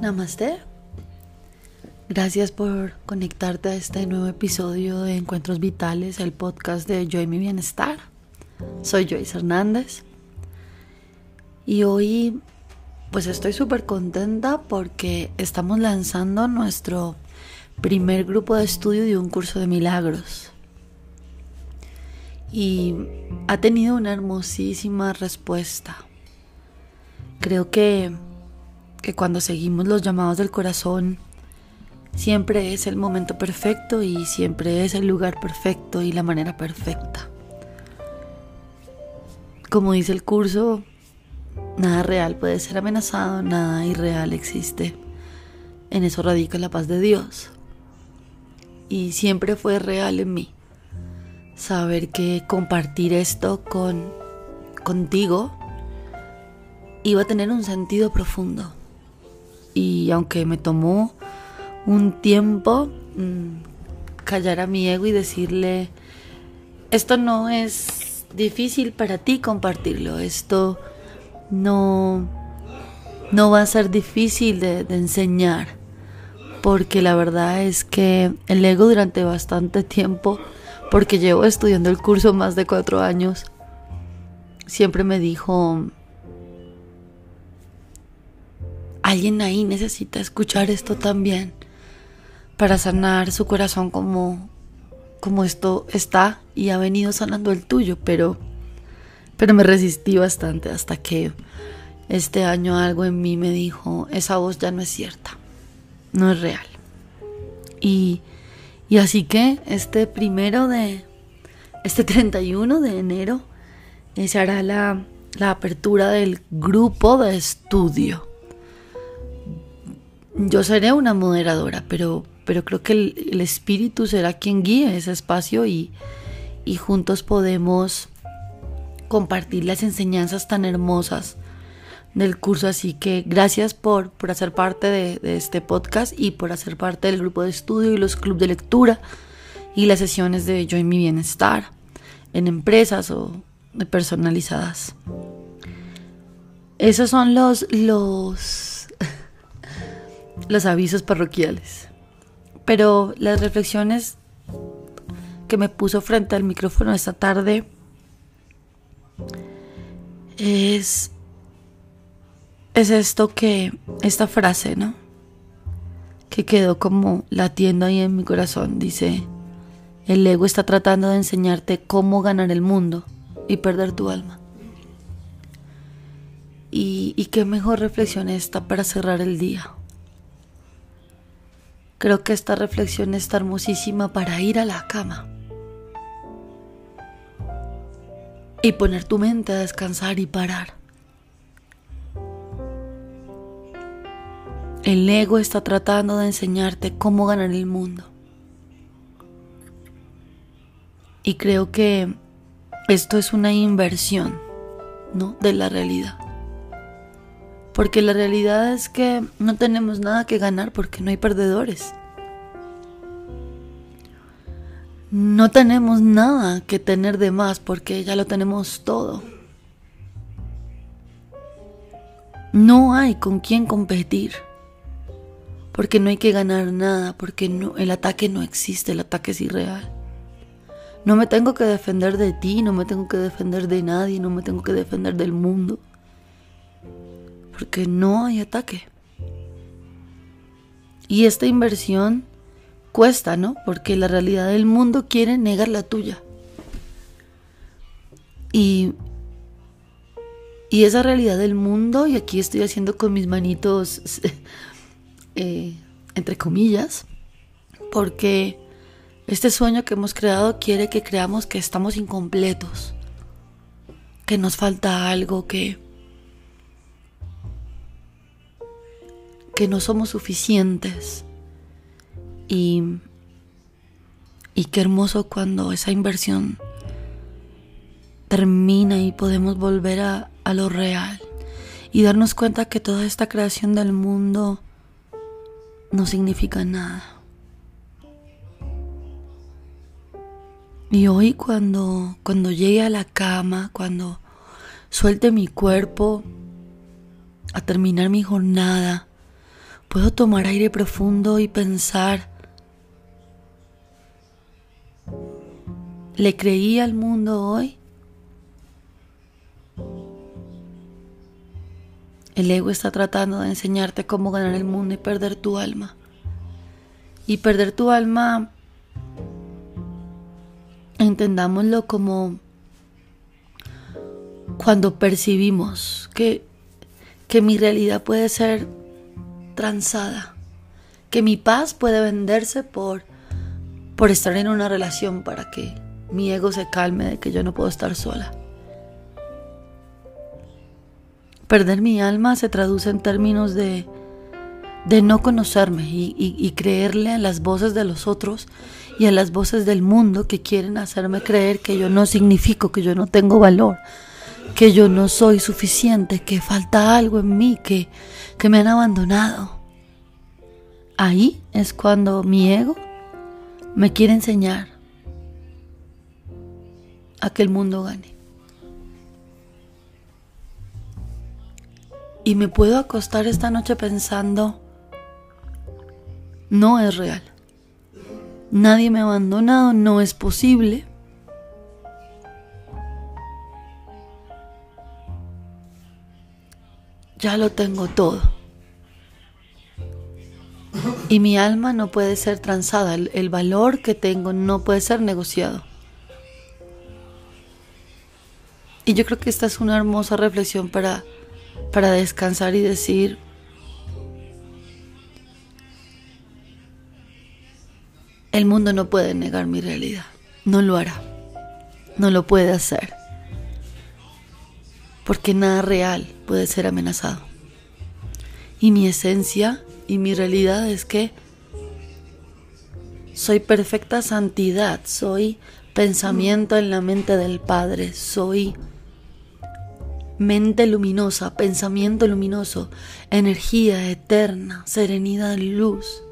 Namaste. Gracias por conectarte a este nuevo episodio de Encuentros Vitales, el podcast de Yo y mi Bienestar. Soy Joyce Hernández. Y hoy pues estoy súper contenta porque estamos lanzando nuestro primer grupo de estudio de un curso de milagros. Y ha tenido una hermosísima respuesta. Creo que que cuando seguimos los llamados del corazón, siempre es el momento perfecto y siempre es el lugar perfecto y la manera perfecta. Como dice el curso, nada real puede ser amenazado, nada irreal existe. En eso radica la paz de Dios. Y siempre fue real en mí. Saber que compartir esto con contigo iba a tener un sentido profundo y aunque me tomó un tiempo mm, callar a mi ego y decirle, esto no es difícil para ti compartirlo, esto no, no va a ser difícil de, de enseñar, porque la verdad es que el ego durante bastante tiempo, porque llevo estudiando el curso más de cuatro años, siempre me dijo, alguien ahí necesita escuchar esto también para sanar su corazón como como esto está y ha venido sanando el tuyo, pero pero me resistí bastante hasta que este año algo en mí me dijo, esa voz ya no es cierta, no es real. Y, y así que este primero de, este 31 de enero, eh, se hará la, la apertura del grupo de estudio yo seré una moderadora, pero, pero creo que el, espíritu será quien guíe ese espacio y, juntos podemos compartir las enseñanzas tan hermosas del curso. Así que gracias por, por hacer parte de, este podcast y por hacer parte del grupo de estudio y los clubes de lectura y las sesiones de Yo y mi Bienestar en empresas o personalizadas. Esos son los, los los avisos parroquiales. Pero las reflexiones que me puso frente al micrófono esta tarde es es esto que esta frase, ¿no? Que quedó como latiendo ahí en mi corazón, dice, el ego está tratando de enseñarte cómo ganar el mundo y perder tu alma. Y, qué mejor reflexión esta para cerrar el día. Creo que esta reflexión está hermosísima para ir a la cama y poner tu mente a descansar y parar. El ego está tratando de enseñarte cómo ganar el mundo. Y creo que esto es una inversión, ¿no? De la realidad. Porque la realidad es que no tenemos nada que ganar porque no hay perdedores. No tenemos nada que tener de más porque ya lo tenemos todo. No hay con quién competir. Porque no hay que ganar nada, porque no, el ataque no existe, el ataque es irreal. No me tengo que defender de ti, no me tengo que defender de nadie, no me tengo que defender del mundo porque no hay ataque. Y esta inversión cuesta, ¿no? Porque la realidad del mundo quiere negar la tuya. Y, y esa realidad del mundo, y aquí estoy haciendo con mis manitos, eh, entre comillas, porque este sueño que hemos creado quiere que creamos que estamos incompletos, que nos falta algo, que que no somos suficientes. Y, y qué hermoso cuando esa inversión termina y podemos volver a, a lo real y darnos cuenta que toda esta creación del mundo no significa nada. Y hoy cuando, cuando llegue a la cama, cuando suelte mi cuerpo a terminar mi jornada, Puedo tomar aire profundo y pensar, ¿le creí al mundo hoy? El ego está tratando de enseñarte cómo ganar el mundo y perder tu alma. Y perder tu alma, entendámoslo como cuando percibimos que, que mi realidad puede ser transada, que mi paz puede venderse por, por estar en una relación para que mi ego se calme de que yo no puedo estar sola. Perder mi alma se traduce en términos de, de no conocerme y, y, creerle a las voces de los otros y a las voces del mundo que quieren hacerme creer que yo no significo, que yo no tengo valor, que yo no soy suficiente, que falta algo en mí, que, que me han abandonado. Ahí es cuando mi ego me quiere enseñar a que el mundo gane. Y me puedo acostar esta noche pensando, no es real. Nadie me ha abandonado, no es posible. Ya lo tengo todo. Y mi alma no puede ser transada, el, valor que tengo no puede ser negociado. Y yo creo que esta es una hermosa reflexión para, para descansar y decir, el mundo no puede negar mi realidad, no lo hará, no lo puede hacer porque nada real puede ser amenazado. Y mi esencia y mi realidad es que soy perfecta santidad, soy pensamiento en la mente del Padre, soy mente luminosa, pensamiento luminoso, energía eterna, serenidad, luz,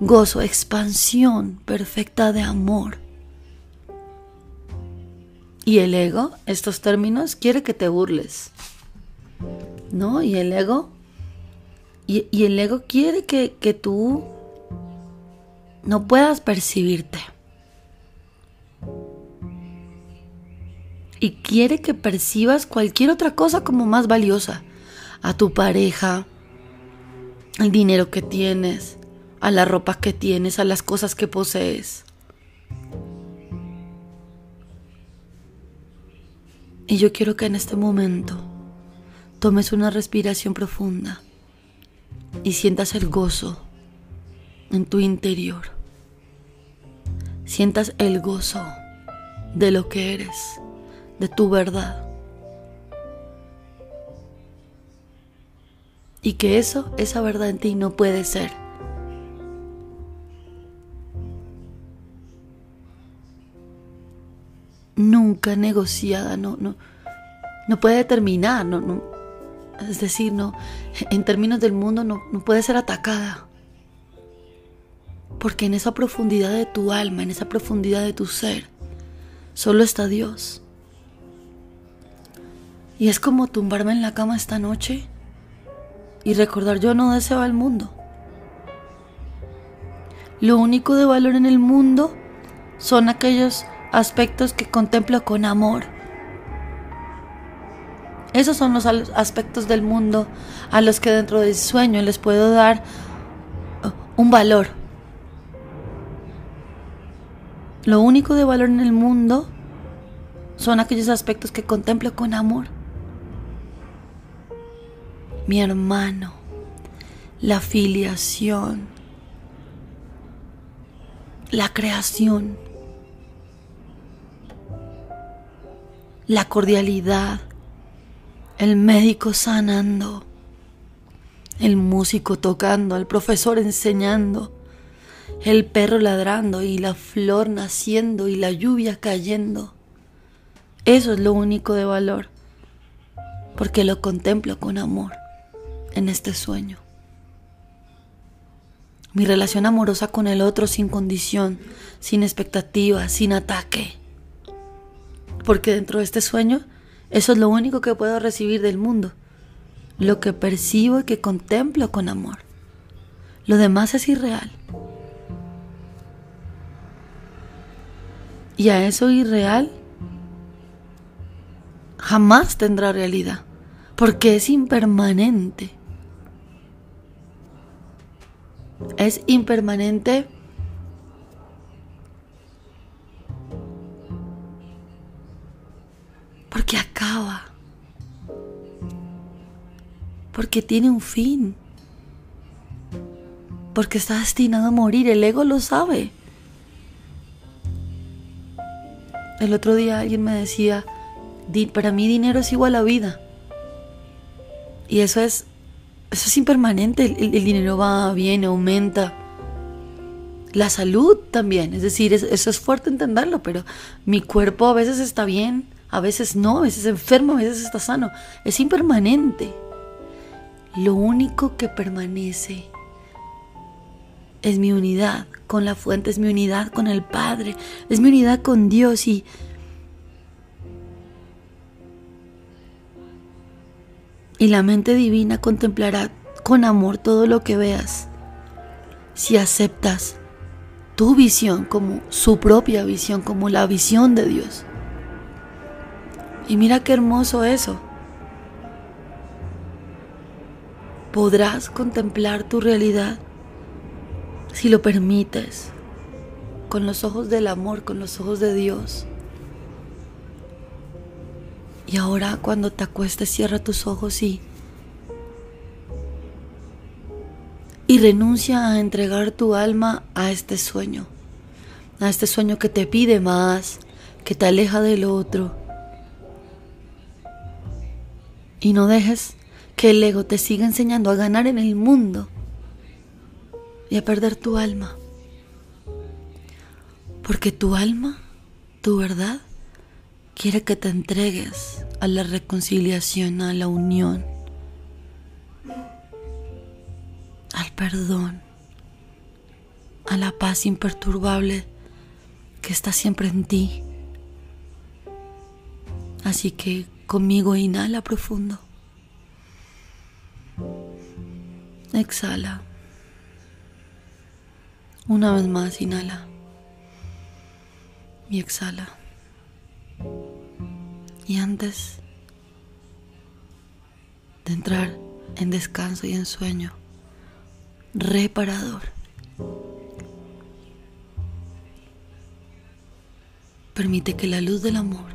gozo, expansión perfecta de amor. Y el ego, estos términos, quiere que te burles. ¿No? Y el ego. Y, el ego quiere que, que tú no puedas percibirte. Y quiere que percibas cualquier otra cosa como más valiosa. A tu pareja, al dinero que tienes, a la ropa que tienes, a las cosas que posees. Y yo quiero que en este momento tomes una respiración profunda y sientas el gozo en tu interior. Sientas el gozo de lo que eres, de tu verdad. Y que eso, esa verdad en ti no puede ser negociada, no, no, no puede determinar, no, no, es decir, no, en términos del mundo no, no puede ser atacada. Porque en esa profundidad de tu alma, en esa profundidad de tu ser, solo está Dios. Y es como tumbarme en la cama esta noche y recordar yo no deseo al mundo. Lo único de valor en el mundo son aquellos aspectos que contemplo con amor. Esos son los aspectos del mundo a los que dentro del sueño les puedo dar uh, un valor. Lo único de valor en el mundo son aquellos aspectos que contemplo con amor. Mi hermano, la filiación, la creación. La cordialidad, el médico sanando, el músico tocando, el profesor enseñando, el perro ladrando y la flor naciendo y la lluvia cayendo. Eso es lo único de valor, porque lo contemplo con amor en este sueño. Mi relación amorosa con el otro sin condición, sin expectativa, sin ataque porque dentro de este sueño eso es lo único que puedo recibir del mundo, lo que percibo y que contemplo con amor. Lo demás es irreal. Y a eso irreal jamás tendrá realidad, porque es impermanente. Es impermanente porque tiene un fin, porque está destinado a morir, el ego lo sabe. El otro día alguien me decía, para mí dinero es igual a vida. Y eso es, eso es impermanente, el, dinero va, viene, aumenta. La salud también, es decir, eso es fuerte entenderlo, pero mi cuerpo a veces está bien, a veces no, a veces enfermo, a veces está sano. Es impermanente. Lo único que permanece es mi unidad con la fuente, es mi unidad con el Padre, es mi unidad con Dios y y la mente divina contemplará con amor todo lo que veas. Si aceptas tu visión como su propia visión, como la visión de Dios. Y mira qué hermoso eso. Podrás contemplar tu realidad si lo permites, con los ojos del amor, con los ojos de Dios. Y ahora cuando te acuestes cierra tus ojos y y renuncia a entregar tu alma a este sueño, a este sueño que te pide más, que te aleja del otro. Y no dejes que el ego te siga enseñando a ganar en el mundo y a perder tu alma. Porque tu alma, tu verdad, quiere que te entregues a la reconciliación, a la unión, al perdón, a la paz imperturbable que está siempre en ti. Así que conmigo inhala profundo. Exhala. Una vez más, inhala. Y exhala. Y antes de entrar en descanso y en sueño reparador, permite que la luz del amor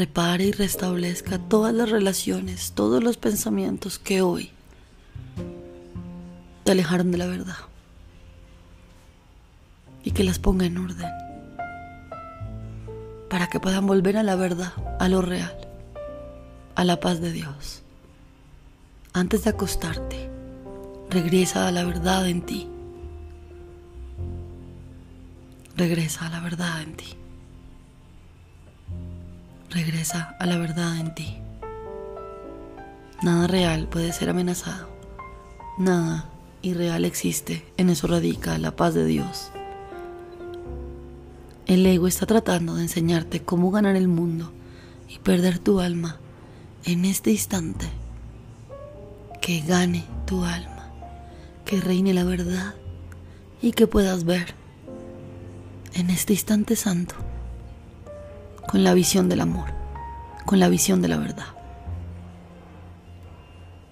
repare y restablezca todas las relaciones, todos los pensamientos que hoy te alejaron de la verdad y que las ponga en orden para que puedan volver a la verdad, a lo real, a la paz de Dios. Antes de acostarte, regresa a la verdad en ti. Regresa a la verdad en ti. Regresa a la verdad en ti. Nada real puede ser amenazado. Nada irreal existe. En eso radica la paz de Dios. El ego está tratando de enseñarte cómo ganar el mundo y perder tu alma en este instante. Que gane tu alma, que reine la verdad y que puedas ver en este instante santo con la visión del amor, con la visión de la verdad.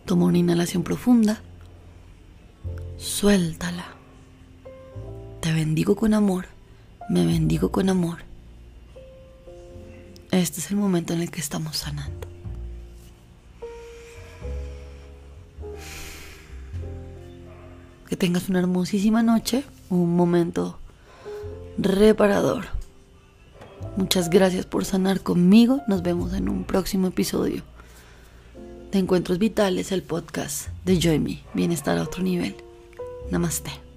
Toma una inhalación profunda, suéltala. Te bendigo con amor me bendigo con amor. Este es el momento en el que estamos sanando. Que tengas una hermosísima noche, un momento reparador. Muchas gracias por sanar conmigo. Nos vemos en un próximo episodio de Encuentros Vitales, el podcast de Joy Me, Bienestar a otro nivel. Namaste.